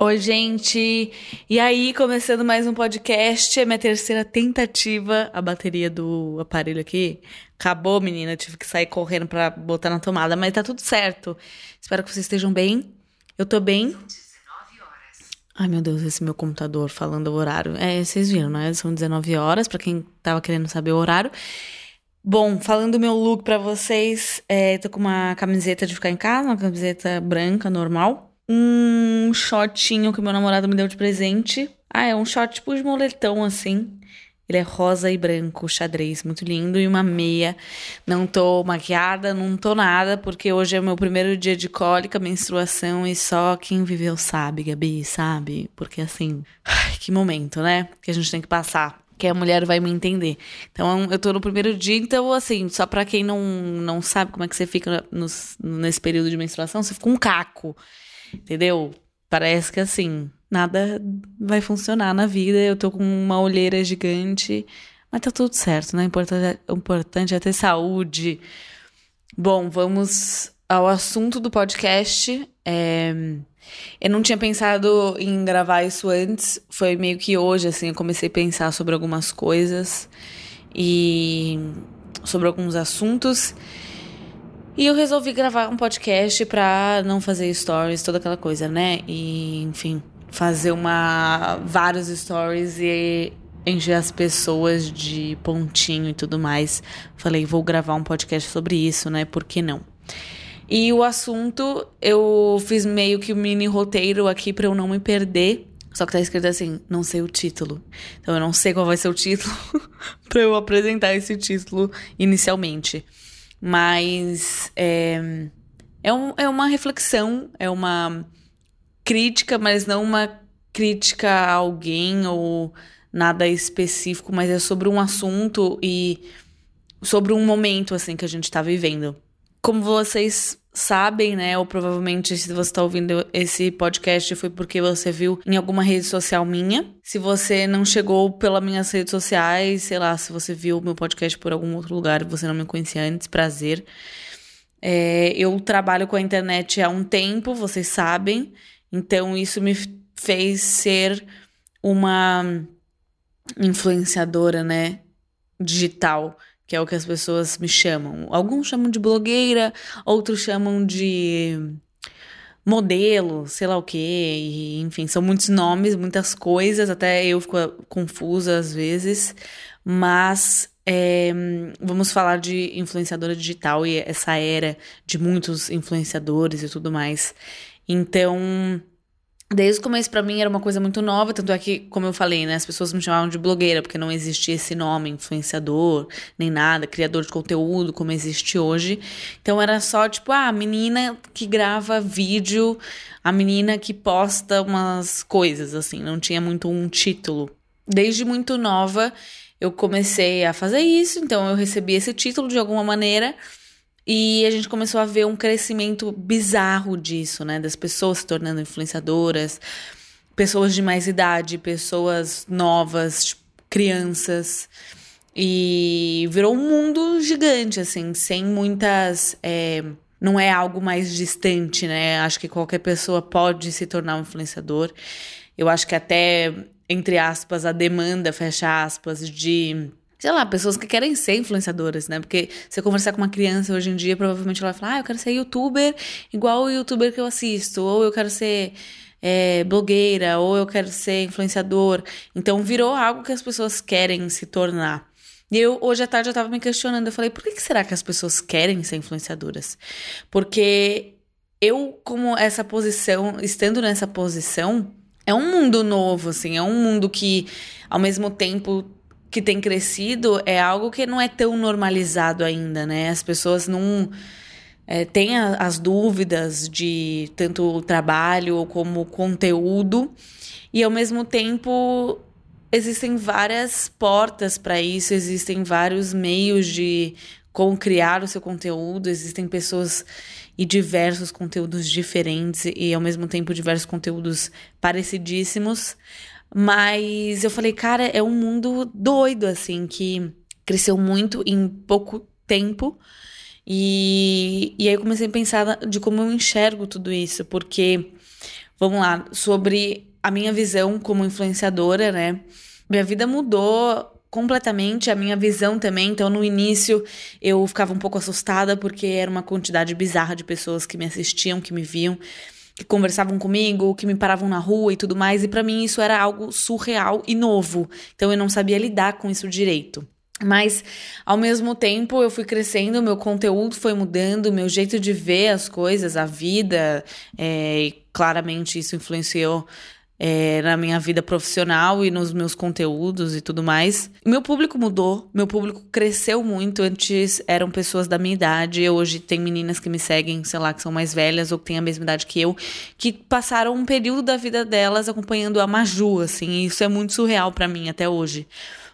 Oi, gente! E aí, começando mais um podcast, é minha terceira tentativa. A bateria do aparelho aqui acabou, menina. Eu tive que sair correndo pra botar na tomada, mas tá tudo certo. Espero que vocês estejam bem. Eu tô bem. Ai, meu Deus, esse meu computador falando o horário. É, vocês viram, né? São 19 horas, pra quem tava querendo saber o horário. Bom, falando do meu look pra vocês, é, tô com uma camiseta de ficar em casa, uma camiseta branca, normal um shotinho que meu namorado me deu de presente. Ah, é um shot tipo de moletão assim. Ele é rosa e branco, xadrez, muito lindo. E uma meia. Não tô maquiada, não tô nada, porque hoje é o meu primeiro dia de cólica, menstruação, e só quem viveu sabe, Gabi, sabe? Porque assim, ai, que momento, né? Que a gente tem que passar. Que a mulher vai me entender. Então, eu tô no primeiro dia, então, assim, só pra quem não, não sabe como é que você fica nos, nesse período de menstruação, você fica um caco. Entendeu? Parece que assim, nada vai funcionar na vida. Eu tô com uma olheira gigante, mas tá tudo certo, né? O importante, o importante é ter saúde. Bom, vamos ao assunto do podcast. É... Eu não tinha pensado em gravar isso antes, foi meio que hoje, assim, eu comecei a pensar sobre algumas coisas e sobre alguns assuntos. E eu resolvi gravar um podcast pra não fazer stories, toda aquela coisa, né? E, enfim, fazer uma vários stories e encher as pessoas de pontinho e tudo mais. Falei, vou gravar um podcast sobre isso, né? Por que não? E o assunto, eu fiz meio que um mini roteiro aqui para eu não me perder. Só que tá escrito assim, não sei o título. Então eu não sei qual vai ser o título para eu apresentar esse título inicialmente. Mas é, é, um, é uma reflexão, é uma crítica, mas não uma crítica a alguém ou nada específico, mas é sobre um assunto e sobre um momento assim que a gente está vivendo. Como vocês sabem, né? Ou provavelmente, se você está ouvindo esse podcast, foi porque você viu em alguma rede social minha. Se você não chegou pelas minhas redes sociais, sei lá, se você viu meu podcast por algum outro lugar e você não me conhecia antes, prazer. É, eu trabalho com a internet há um tempo, vocês sabem, então isso me fez ser uma influenciadora, né? Digital que é o que as pessoas me chamam. Alguns chamam de blogueira, outros chamam de modelo, sei lá o quê, enfim, são muitos nomes, muitas coisas, até eu fico confusa às vezes, mas é, vamos falar de influenciadora digital e essa era de muitos influenciadores e tudo mais. Então, Desde o começo, para mim, era uma coisa muito nova, tanto é que, como eu falei, né, as pessoas me chamavam de blogueira, porque não existia esse nome, influenciador, nem nada, criador de conteúdo, como existe hoje. Então era só, tipo, ah, a menina que grava vídeo, a menina que posta umas coisas, assim, não tinha muito um título. Desde muito nova, eu comecei a fazer isso, então eu recebi esse título de alguma maneira. E a gente começou a ver um crescimento bizarro disso, né? Das pessoas se tornando influenciadoras, pessoas de mais idade, pessoas novas, tipo, crianças. E virou um mundo gigante, assim, sem muitas. É, não é algo mais distante, né? Acho que qualquer pessoa pode se tornar um influenciador. Eu acho que até, entre aspas, a demanda, fecha aspas, de sei lá, pessoas que querem ser influenciadoras, né? Porque você conversar com uma criança hoje em dia, provavelmente ela vai falar, ah, eu quero ser youtuber igual o youtuber que eu assisto, ou eu quero ser é, blogueira, ou eu quero ser influenciador. Então virou algo que as pessoas querem se tornar. E eu, hoje à tarde, eu tava me questionando, eu falei, por que, que será que as pessoas querem ser influenciadoras? Porque eu, como essa posição, estando nessa posição, é um mundo novo, assim, é um mundo que, ao mesmo tempo, que tem crescido é algo que não é tão normalizado ainda, né? As pessoas não é, têm a, as dúvidas de tanto o trabalho como conteúdo e ao mesmo tempo existem várias portas para isso, existem vários meios de como criar o seu conteúdo, existem pessoas e diversos conteúdos diferentes e ao mesmo tempo diversos conteúdos parecidíssimos. Mas eu falei, cara, é um mundo doido, assim, que cresceu muito em pouco tempo. E, e aí eu comecei a pensar de como eu enxergo tudo isso, porque, vamos lá, sobre a minha visão como influenciadora, né? Minha vida mudou completamente a minha visão também. Então, no início, eu ficava um pouco assustada porque era uma quantidade bizarra de pessoas que me assistiam, que me viam que conversavam comigo, que me paravam na rua e tudo mais, e para mim isso era algo surreal e novo. Então eu não sabia lidar com isso direito. Mas, ao mesmo tempo, eu fui crescendo, meu conteúdo foi mudando, meu jeito de ver as coisas, a vida, é, claramente isso influenciou é, na minha vida profissional e nos meus conteúdos e tudo mais. Meu público mudou, meu público cresceu muito. Antes eram pessoas da minha idade, hoje tem meninas que me seguem, sei lá, que são mais velhas ou que têm a mesma idade que eu, que passaram um período da vida delas acompanhando a Maju, assim, isso é muito surreal para mim até hoje.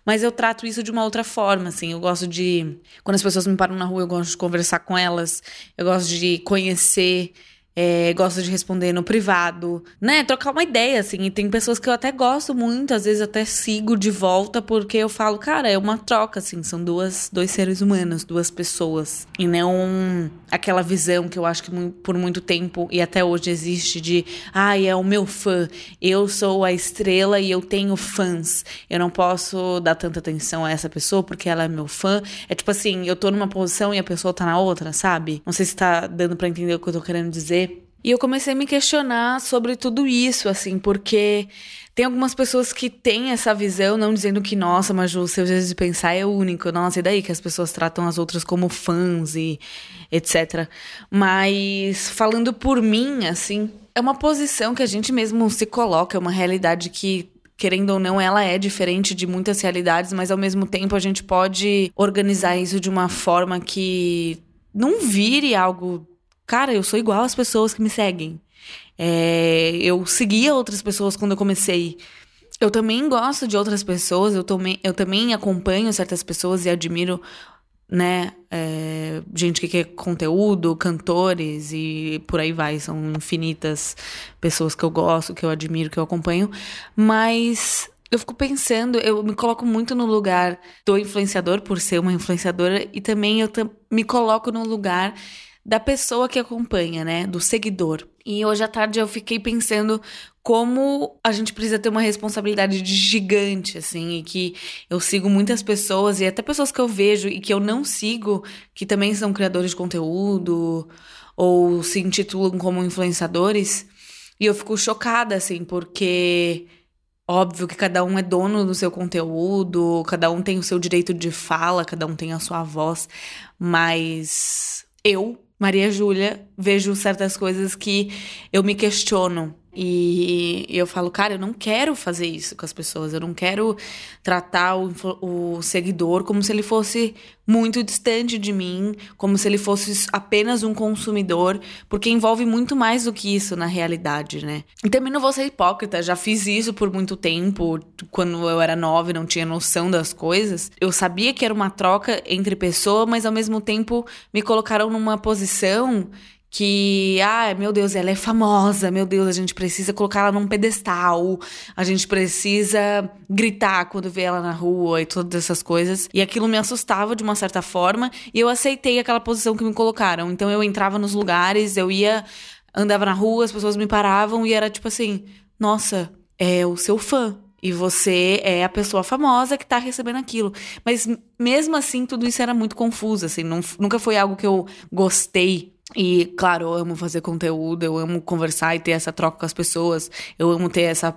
Mas eu trato isso de uma outra forma, assim. Eu gosto de. Quando as pessoas me param na rua, eu gosto de conversar com elas. Eu gosto de conhecer é, gosto de responder no privado, né? Trocar uma ideia, assim. E tem pessoas que eu até gosto muito, às vezes até sigo de volta, porque eu falo, cara, é uma troca, assim. São duas, dois seres humanos, duas pessoas. E não aquela visão que eu acho que por muito tempo e até hoje existe de, ai, ah, é o meu fã. Eu sou a estrela e eu tenho fãs. Eu não posso dar tanta atenção a essa pessoa porque ela é meu fã. É tipo assim, eu tô numa posição e a pessoa tá na outra, sabe? Não sei se tá dando para entender o que eu tô querendo dizer. E eu comecei a me questionar sobre tudo isso, assim, porque tem algumas pessoas que têm essa visão, não dizendo que, nossa, mas o seu jeito de pensar é único, nossa, e daí que as pessoas tratam as outras como fãs e etc. Mas falando por mim, assim, é uma posição que a gente mesmo se coloca, é uma realidade que querendo ou não, ela é diferente de muitas realidades, mas ao mesmo tempo a gente pode organizar isso de uma forma que não vire algo cara, eu sou igual às pessoas que me seguem. É, eu seguia outras pessoas quando eu comecei. Eu também gosto de outras pessoas, eu também, eu também acompanho certas pessoas e admiro, né, é, gente que quer conteúdo, cantores e por aí vai. São infinitas pessoas que eu gosto, que eu admiro, que eu acompanho. Mas eu fico pensando, eu me coloco muito no lugar do influenciador, por ser uma influenciadora, e também eu me coloco no lugar da pessoa que acompanha, né? Do seguidor. E hoje à tarde eu fiquei pensando como a gente precisa ter uma responsabilidade de gigante, assim, e que eu sigo muitas pessoas, e até pessoas que eu vejo e que eu não sigo, que também são criadores de conteúdo ou se intitulam como influenciadores, e eu fico chocada, assim, porque. Óbvio que cada um é dono do seu conteúdo, cada um tem o seu direito de fala, cada um tem a sua voz, mas eu Maria Júlia, vejo certas coisas que eu me questiono. E eu falo, cara, eu não quero fazer isso com as pessoas. Eu não quero tratar o, o, seguidor como se ele fosse muito distante de mim, como se ele fosse apenas um consumidor, porque envolve muito mais do que isso na realidade, né? E também não vou ser hipócrita, já fiz isso por muito tempo, quando eu era nova e não tinha noção das coisas. Eu sabia que era uma troca entre pessoas, mas ao mesmo tempo me colocaram numa posição que, ah, meu Deus, ela é famosa, meu Deus, a gente precisa colocar ela num pedestal, a gente precisa gritar quando vê ela na rua e todas essas coisas. E aquilo me assustava de uma certa forma, e eu aceitei aquela posição que me colocaram. Então eu entrava nos lugares, eu ia, andava na rua, as pessoas me paravam e era tipo assim: nossa, é o seu fã. E você é a pessoa famosa que tá recebendo aquilo. Mas mesmo assim, tudo isso era muito confuso, assim. Não, nunca foi algo que eu gostei e, claro, eu amo fazer conteúdo, eu amo conversar e ter essa troca com as pessoas, eu amo ter essa,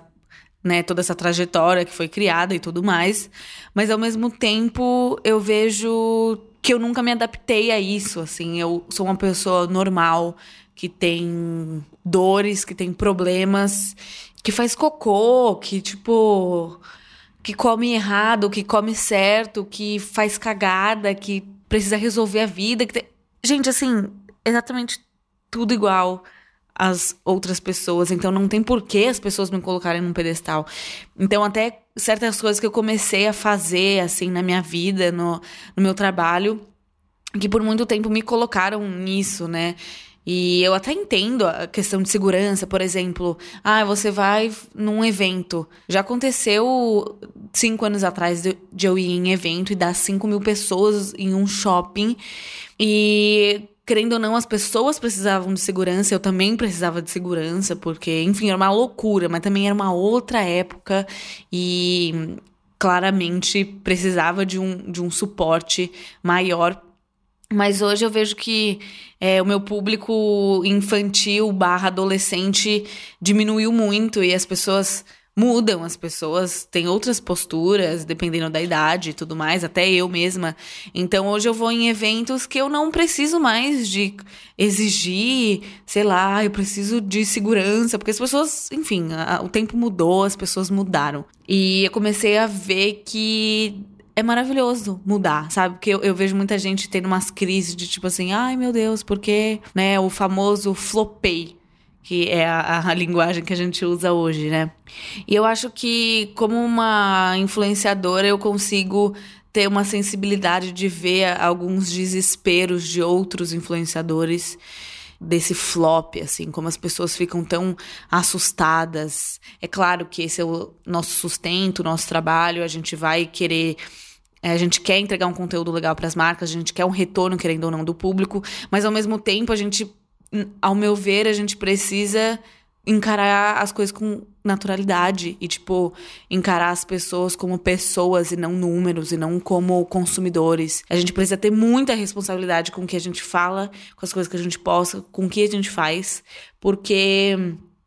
né, toda essa trajetória que foi criada e tudo mais. Mas, ao mesmo tempo, eu vejo que eu nunca me adaptei a isso, assim. Eu sou uma pessoa normal, que tem dores, que tem problemas, que faz cocô, que, tipo, que come errado, que come certo, que faz cagada, que precisa resolver a vida. Que tem... Gente, assim, exatamente tudo igual às outras pessoas. Então não tem por que as pessoas me colocarem num pedestal. Então, até certas coisas que eu comecei a fazer, assim, na minha vida, no, no meu trabalho, que por muito tempo me colocaram nisso, né? E eu até entendo a questão de segurança, por exemplo. Ah, você vai num evento. Já aconteceu cinco anos atrás de, eu ir em evento e dar cinco mil pessoas em um shopping. E querendo ou não, as pessoas precisavam de segurança, eu também precisava de segurança, porque, enfim, era uma loucura, mas também era uma outra época e claramente precisava de um, de um suporte maior. Mas hoje eu vejo que é, o meu público infantil barra adolescente diminuiu muito e as pessoas mudam, as pessoas têm outras posturas, dependendo da idade e tudo mais, até eu mesma. Então hoje eu vou em eventos que eu não preciso mais de exigir, sei lá, eu preciso de segurança, porque as pessoas, enfim, a, o tempo mudou, as pessoas mudaram. E eu comecei a ver que é maravilhoso mudar, sabe? Porque eu, eu, vejo muita gente tendo umas crises de tipo assim, ai meu Deus, porque, né, o famoso flopei, que é a, a, linguagem que a gente usa hoje, né? E eu acho que, como uma influenciadora, eu consigo ter uma sensibilidade de ver alguns desesperos de outros influenciadores desse flop, assim, como as pessoas ficam tão assustadas. É claro que esse é o nosso sustento, o nosso trabalho, a gente vai querer é, a gente quer entregar um conteúdo legal para as marcas, a gente quer um retorno, querendo ou não, do público, mas ao mesmo tempo a gente, ao meu ver, a gente precisa encarar as coisas com naturalidade e, tipo, encarar as pessoas como pessoas e não números e não como consumidores. A gente precisa ter muita responsabilidade com o que a gente fala, com as coisas que a gente posta, com o que a gente faz, porque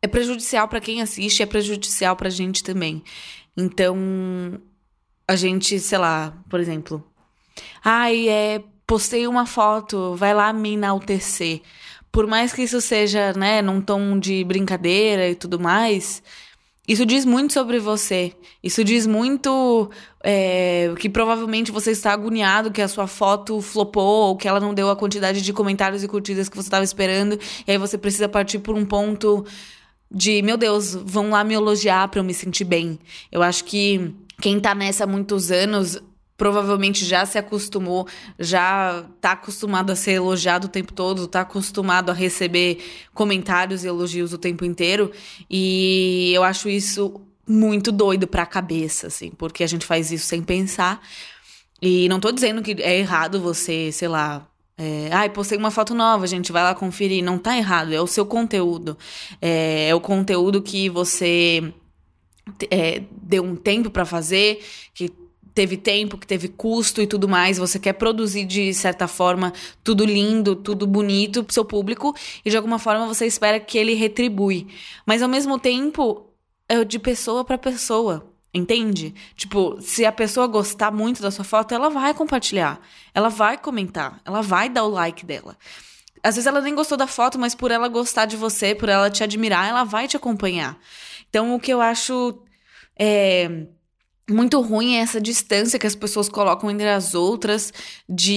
é prejudicial para quem assiste, é prejudicial pra gente também. Então, a gente, sei lá, por exemplo, ai, é, postei uma foto, vai lá me enaltecer. Por mais que isso seja, né, num tom de brincadeira e tudo mais, isso diz muito sobre você. Isso diz muito é, que provavelmente você está agoniado que a sua foto flopou ou que ela não deu a quantidade de comentários e curtidas que você estava esperando. E aí você precisa partir por um ponto de, meu Deus, vão lá me elogiar para eu me sentir bem. Eu acho que quem tá nessa há muitos anos provavelmente já se acostumou, já tá acostumado a ser elogiado o tempo todo, tá acostumado a receber comentários e elogios o tempo inteiro. E eu acho isso muito doido pra cabeça, assim, porque a gente faz isso sem pensar. E não tô dizendo que é errado você, sei lá, é, ai, postei uma foto nova, gente, vai lá conferir. Não tá errado, é o seu conteúdo. É, é o conteúdo que você é, deu um tempo para fazer, que teve tempo, que teve custo e tudo mais, você quer produzir de certa forma tudo lindo, tudo bonito pro seu público e de alguma forma você espera que ele retribui. Mas ao mesmo tempo é de pessoa para pessoa. Entende? Tipo, se a pessoa gostar muito da sua foto, ela vai compartilhar, ela vai comentar, ela vai dar o like dela. Às vezes ela nem gostou da foto, mas por ela gostar de você, por ela te admirar, ela vai te acompanhar. Então, o que eu acho é, muito ruim é essa distância que as pessoas colocam entre as outras, de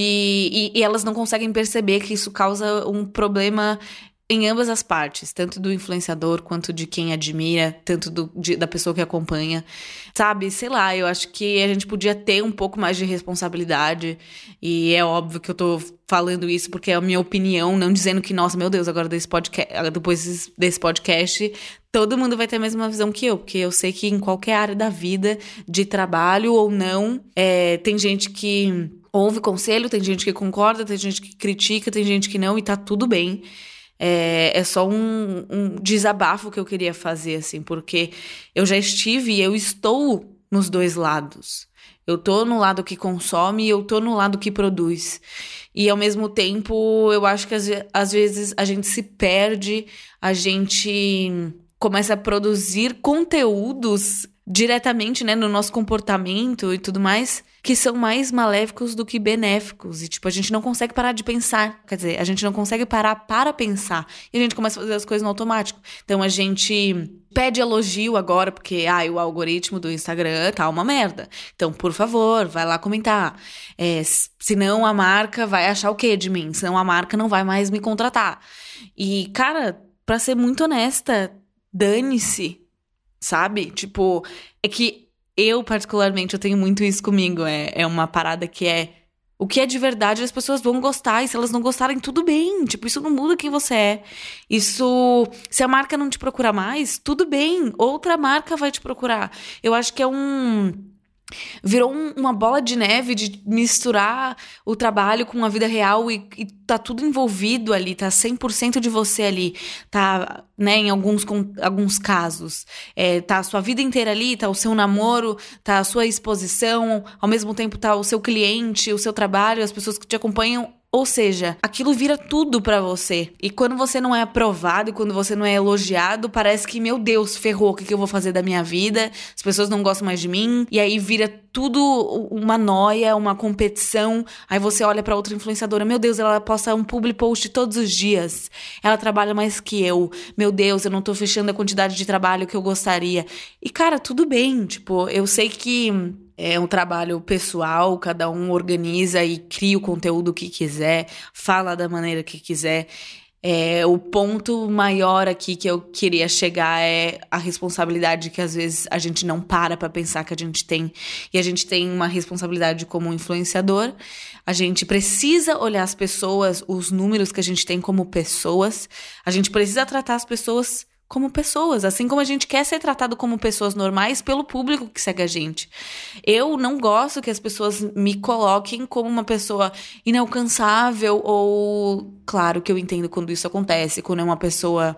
e, e elas não conseguem perceber que isso causa um problema em ambas as partes, tanto do influenciador quanto de quem admira, tanto do, de, da pessoa que acompanha. Sabe, sei lá, eu acho que a gente podia ter um pouco mais de responsabilidade. E é óbvio que eu tô falando isso porque é a minha opinião, não dizendo que, nossa, meu Deus, agora desse podcast, depois desse podcast, todo mundo vai ter a mesma visão que eu, porque eu sei que em qualquer área da vida, de trabalho ou não, é, tem gente que ouve conselho, tem gente que concorda, tem gente que critica, tem gente que não, e tá tudo bem. É, é só um, um desabafo que eu queria fazer, assim, porque eu já estive e eu estou nos dois lados. Eu tô no lado que consome e eu tô no lado que produz. E ao mesmo tempo, eu acho que às, às vezes a gente se perde, a gente começa a produzir conteúdos diretamente, né, no nosso comportamento e tudo mais, que são mais maléficos do que benéficos. E, tipo, a gente não consegue parar de pensar. Quer dizer, a gente não consegue parar para pensar. E a gente começa a fazer as coisas no automático. Então, a gente pede elogio agora, porque, ai, o algoritmo do Instagram tá uma merda. Então, por favor, vai lá comentar. É, senão a marca vai achar o quê de mim? Senão a marca não vai mais me contratar. E, cara, pra ser muito honesta, dane-se sabe? Tipo, é que eu, particularmente, eu tenho muito isso comigo. É, é uma parada que é O que é de verdade, as pessoas vão gostar. E se elas não gostarem, tudo bem. Tipo, isso não muda quem você é. Isso. Se a marca não te procurar mais, tudo bem. Outra marca vai te procurar. Eu acho que é um Virou um, uma bola de neve de misturar o trabalho com a vida real e, e tá tudo envolvido ali, tá 100% de você ali, tá, né, em alguns, com, alguns casos. É, tá a sua vida inteira ali, tá o seu namoro, tá a sua exposição, ao mesmo tempo tá o seu cliente, o seu trabalho, as pessoas que te acompanham ou seja, aquilo vira tudo para você. E quando você não é aprovado quando você não é elogiado, parece que, meu Deus, ferrou, o que, que eu vou fazer da minha vida? As pessoas não gostam mais de mim. E aí vira tudo uma noia, uma competição. Aí você olha para outra influenciadora, meu Deus, ela posta um public post todos os dias. Ela trabalha mais que eu. Meu Deus, eu não tô fechando a quantidade de trabalho que eu gostaria. E cara, tudo bem, tipo, eu sei que é um trabalho pessoal, cada um organiza e cria o conteúdo que quiser, fala da maneira que quiser. É, o ponto maior aqui que eu queria chegar é a responsabilidade que às vezes a gente não para para pensar que a gente tem. E a gente tem uma responsabilidade como influenciador. A gente precisa olhar as pessoas, os números que a gente tem como pessoas. A gente precisa tratar as pessoas como pessoas, assim como a gente quer ser tratado como pessoas normais pelo público que segue a gente. Eu não gosto que as pessoas me coloquem como uma pessoa inalcançável ou, claro que eu entendo quando isso acontece, quando é uma pessoa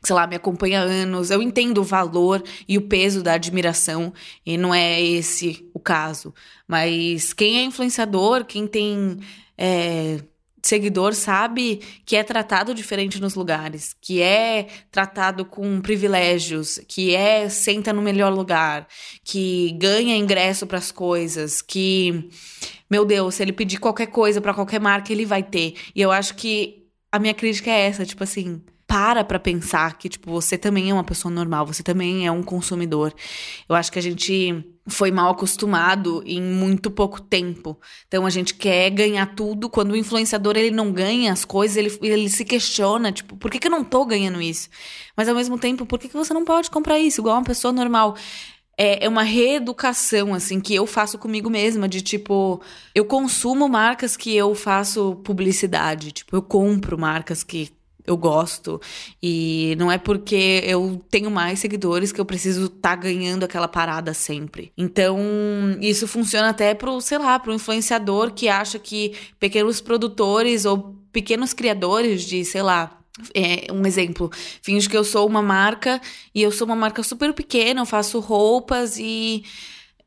que, sei lá, me acompanha há anos, eu entendo o valor e o peso da admiração, e não é esse o caso. Mas quem é influenciador, quem tem é, seguidor sabe que é tratado diferente nos lugares, que é tratado com privilégios, que é senta no melhor lugar, que ganha ingresso para as coisas, que meu Deus, se ele pedir qualquer coisa para qualquer marca, ele vai ter. E eu acho que a minha crítica é essa, tipo assim, para pra pensar que, tipo, você também é uma pessoa normal, você também é um consumidor. Eu acho que a gente foi mal acostumado em muito pouco tempo. Então a gente quer ganhar tudo. Quando o influenciador ele não ganha as coisas, ele, ele se questiona, tipo, por que, que eu não tô ganhando isso? Mas ao mesmo tempo, por que, que você não pode comprar isso igual uma pessoa normal? É, é uma reeducação, assim, que eu faço comigo mesma, de tipo, eu consumo marcas que eu faço publicidade. Tipo, eu compro marcas que eu gosto. E não é porque eu tenho mais seguidores que eu preciso estar tá ganhando aquela parada sempre. Então, isso funciona até pro, sei lá, pro influenciador que acha que pequenos produtores ou pequenos criadores de, sei lá, é, um exemplo, finge que eu sou uma marca e eu sou uma marca super pequena, eu faço roupas e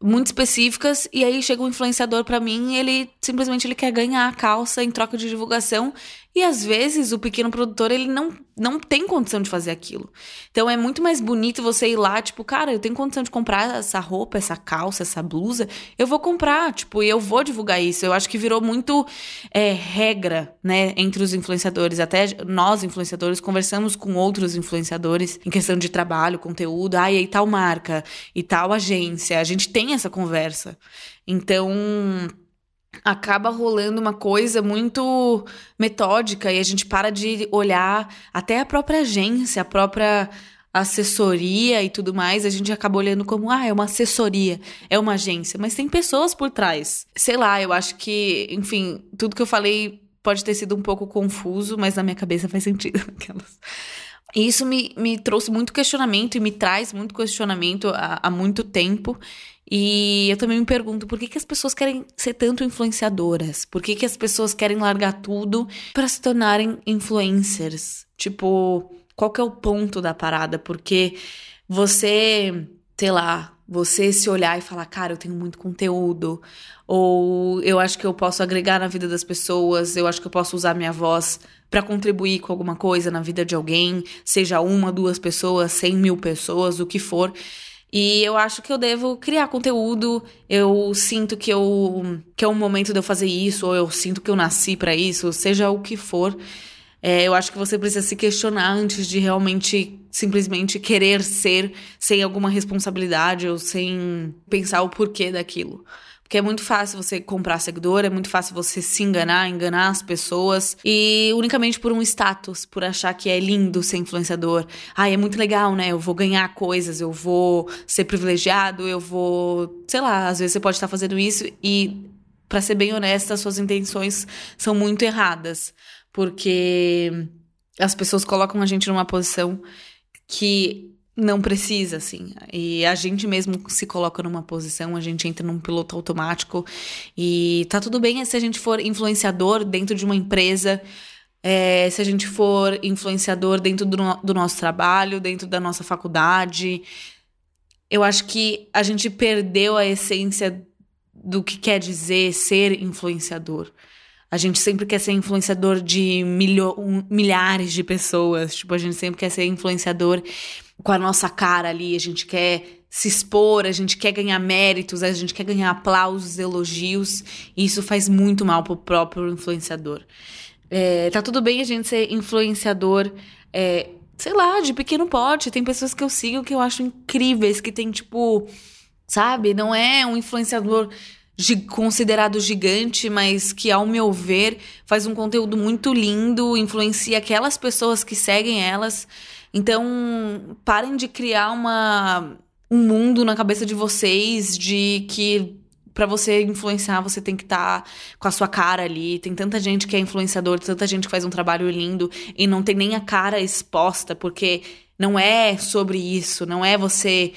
muito específicas e aí chega um influenciador para mim, ele simplesmente ele quer ganhar a calça em troca de divulgação e às vezes o pequeno produtor, ele não, não tem condição de fazer aquilo. Então é muito mais bonito você ir lá, tipo, cara, eu tenho condição de comprar essa roupa, essa calça, essa blusa, eu vou comprar, tipo, e eu vou divulgar isso. Eu acho que virou muito é, regra, né, entre os influenciadores. Até nós, influenciadores, conversamos com outros influenciadores em questão de trabalho, conteúdo, ah, e aí tal marca, e tal agência. A gente tem essa conversa. Então acaba rolando uma coisa muito metódica e a gente para de olhar até a própria agência, a própria assessoria e tudo mais, a gente acaba olhando como, ah, é uma assessoria, é uma agência, mas tem pessoas por trás. Sei lá, eu acho que, enfim, tudo que eu falei pode ter sido um pouco confuso, mas na minha cabeça faz sentido. Aquelas. E isso me, me trouxe muito questionamento e me traz muito questionamento há, há muito tempo. E eu também me pergunto por que, que as pessoas querem ser tanto influenciadoras? Por que, que as pessoas querem largar tudo para se tornarem influencers? Tipo, qual que é o ponto da parada? Porque você, sei lá, você se olhar e falar, cara, eu tenho muito conteúdo, ou eu acho que eu posso agregar na vida das pessoas, eu acho que eu posso usar minha voz para contribuir com alguma coisa na vida de alguém, seja uma, duas pessoas, cem mil pessoas, o que for. E eu acho que eu devo criar conteúdo. Eu sinto que eu que é o momento de eu fazer isso, ou eu sinto que eu nasci para isso, seja o que for. É, eu acho que você precisa se questionar antes de realmente simplesmente querer ser sem alguma responsabilidade ou sem pensar o porquê daquilo. Porque é muito fácil você comprar seguidor, é muito fácil você se enganar, enganar as pessoas. E unicamente por um status, por achar que é lindo ser influenciador. Ah, é muito legal, né? Eu vou ganhar coisas, eu vou ser privilegiado, eu vou. Sei lá, às vezes você pode estar fazendo isso e para ser bem honesta, suas intenções são muito erradas, porque as pessoas colocam a gente numa posição que não precisa, assim. E a gente mesmo se coloca numa posição, a gente entra num piloto automático. E tá tudo bem se a gente for influenciador dentro de uma empresa, é, se a gente for influenciador dentro do, do nosso trabalho, dentro da nossa faculdade. Eu acho que a gente perdeu a essência do que quer dizer ser influenciador. A gente sempre quer ser influenciador de milho, milhares de pessoas. Tipo, a gente sempre quer ser influenciador com a nossa cara ali, a gente quer se expor, a gente quer ganhar méritos, a gente quer ganhar aplausos, elogios, e isso faz muito mal pro próprio influenciador. É, tá tudo bem a gente ser influenciador, é, sei lá, de pequeno porte. Tem pessoas que eu sigo que eu acho incríveis, que tem, tipo, sabe? Não é um influenciador considerado gigante, mas que, ao meu ver, faz um conteúdo muito lindo, influencia aquelas pessoas que seguem elas. Então, parem de criar uma, um mundo na cabeça de vocês de que para você influenciar, você tem que estar tá com a sua cara ali. Tem tanta gente que é influenciador, tanta gente que faz um trabalho lindo e não tem nem a cara exposta, porque não é sobre isso, não é você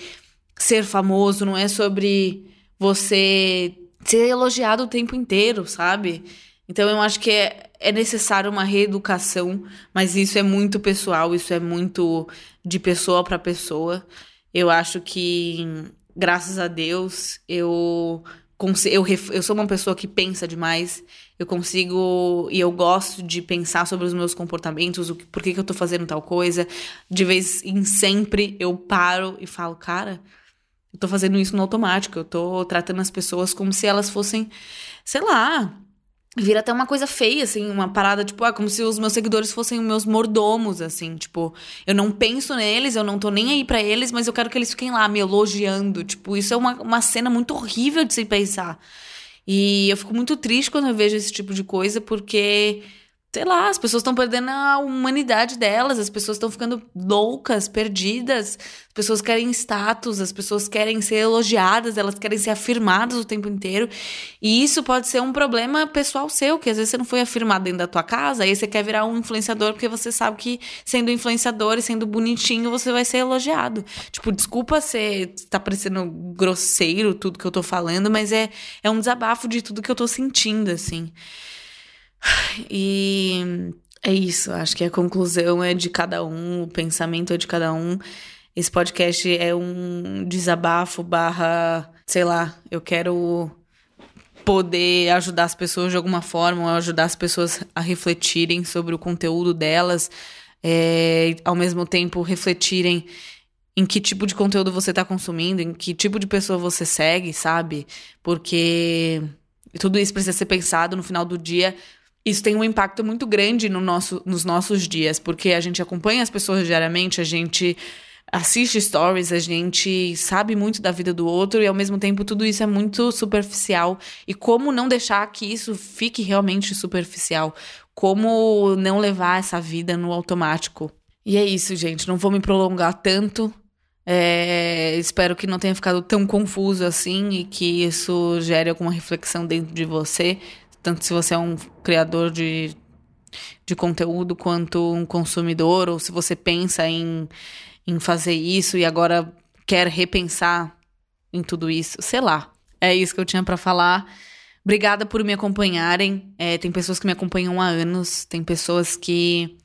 ser famoso, não é sobre você ser elogiado o tempo inteiro, sabe? Então eu acho que é, é necessário uma reeducação, mas isso é muito pessoal, isso é muito de pessoa para pessoa. Eu acho que, graças a Deus, eu, eu, eu sou uma pessoa que pensa demais. Eu consigo e eu gosto de pensar sobre os meus comportamentos, o que, por que, que eu tô fazendo tal coisa. De vez em sempre eu paro e falo, cara, tô fazendo isso no automático. Eu tô tratando as pessoas como se elas fossem, sei lá, vira até uma coisa feia, assim, uma parada, tipo, ah, como se os meus seguidores fossem os meus mordomos, assim, tipo, eu não penso neles, eu não tô nem aí para eles, mas eu quero que eles fiquem lá me elogiando, tipo, isso é uma, uma cena muito horrível de se pensar. E eu fico muito triste quando eu vejo esse tipo de coisa, porque sei lá, as pessoas estão perdendo a humanidade delas, as pessoas estão ficando loucas, perdidas, as pessoas querem status, as pessoas querem ser elogiadas, elas querem ser afirmadas o tempo inteiro. E isso pode ser um problema pessoal seu, que às vezes você não foi afirmado dentro da tua casa, aí você quer virar um influenciador porque você sabe que sendo influenciador e sendo bonitinho, você vai ser elogiado. Tipo, desculpa ser tá parecendo grosseiro tudo que eu tô falando, mas é é um desabafo de tudo que eu tô sentindo assim. E é isso, acho que a conclusão é de cada um, o pensamento é de cada um. Esse podcast é um desabafo barra, sei lá, eu quero poder ajudar as pessoas de alguma forma, ajudar as pessoas a refletirem sobre o conteúdo delas, é, ao mesmo tempo refletirem em que tipo de conteúdo você está consumindo, em que tipo de pessoa você segue, sabe? Porque tudo isso precisa ser pensado no final do dia isso tem um impacto muito grande no nosso, nos nossos dias, porque a gente acompanha as pessoas diariamente, a gente assiste stories, a gente sabe muito da vida do outro e ao mesmo tempo tudo isso é muito superficial. E como não deixar que isso fique realmente superficial? Como não levar essa vida no automático? E é isso, gente. Não vou me prolongar tanto. É, espero que não tenha ficado tão confuso assim e que isso gere alguma reflexão dentro de você tanto se você é um criador de, de conteúdo quanto um consumidor, ou se você pensa em, em fazer isso e agora quer repensar em tudo isso, sei lá. É isso que eu tinha para falar. Obrigada por me acompanharem. É, tem pessoas que me acompanham há anos, tem pessoas que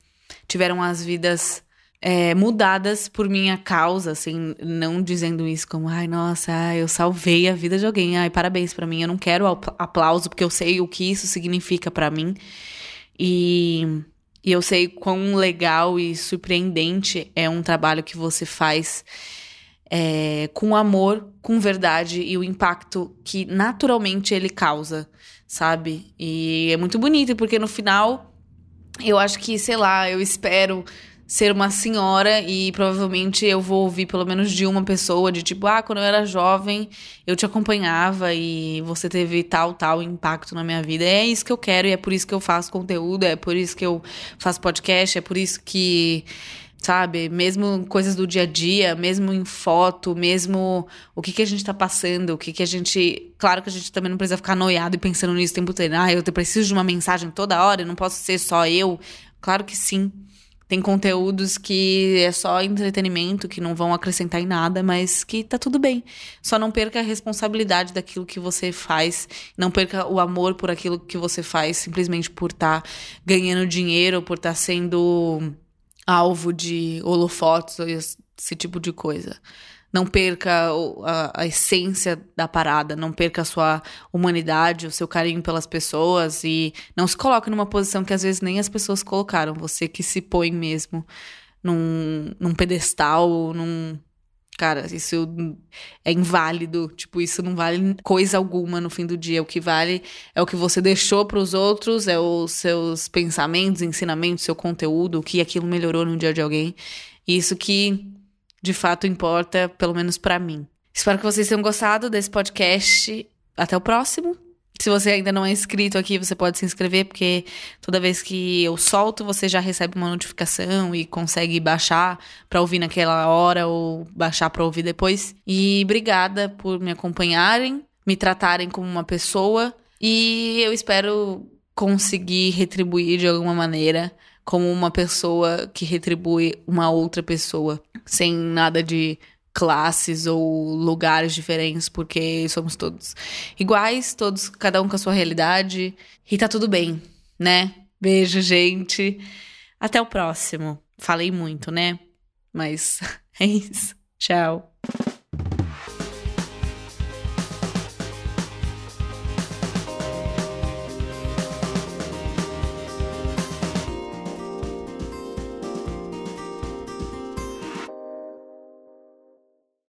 tiveram as vidas é, mudadas por minha causa, assim, não dizendo isso como, ai, nossa, eu salvei a vida de alguém, ai, parabéns para mim. Eu não quero aplauso porque eu sei o que isso significa para mim. E, e eu sei quão legal e surpreendente é um trabalho que você faz é, com amor, com verdade e o impacto que naturalmente ele causa, sabe? E é muito bonito porque no final eu acho que, sei lá, eu espero ser uma senhora e provavelmente eu vou ouvir pelo menos de uma pessoa de tipo, ah, quando eu era jovem, eu te acompanhava e você teve tal, tal impacto na minha vida. É isso que eu quero e é por isso que eu faço conteúdo, é por isso que eu faço podcast, é por isso que sabe? Mesmo coisas do dia a dia, mesmo em foto, mesmo o que, que a gente tá passando, o que, que a gente. Claro que a gente também não precisa ficar noiado e pensando nisso o tempo todo. Ah, eu preciso de uma mensagem toda hora, eu não posso ser só eu. Claro que sim. Tem conteúdos que é só entretenimento, que não vão acrescentar em nada, mas que tá tudo bem. Só não perca a responsabilidade daquilo que você faz, não perca o amor por aquilo que você faz, simplesmente por estar tá ganhando dinheiro, por estar tá sendo alvo de holofotes ou esse tipo de coisa. Não perca a, a, essência da parada, não perca a sua humanidade, o seu carinho pelas pessoas e não se coloque numa posição que às vezes nem as pessoas colocaram. Você que se põe mesmo num, num pedestal, num. Cara, isso é inválido. Tipo, isso não vale coisa alguma no fim do dia. O que vale é o que você deixou para os outros, é os seus pensamentos, ensinamentos, seu conteúdo, o que aquilo melhorou no dia de alguém. Isso que de fato importa, pelo menos para mim. Espero que vocês tenham gostado desse podcast. Até o próximo. Se você ainda não é inscrito aqui, você pode se inscrever, porque toda vez que eu solto, você já recebe uma notificação e consegue baixar para ouvir naquela hora ou baixar para ouvir depois. E obrigada por me acompanharem, me tratarem como uma pessoa e eu espero conseguir retribuir de alguma maneira como uma pessoa que retribui uma outra pessoa, sem nada de classes ou lugares diferentes, porque somos todos iguais, todos, cada um com a sua realidade, e tá tudo bem, né? Beijo, gente. Até o próximo. Falei muito, né? Mas é isso. Tchau.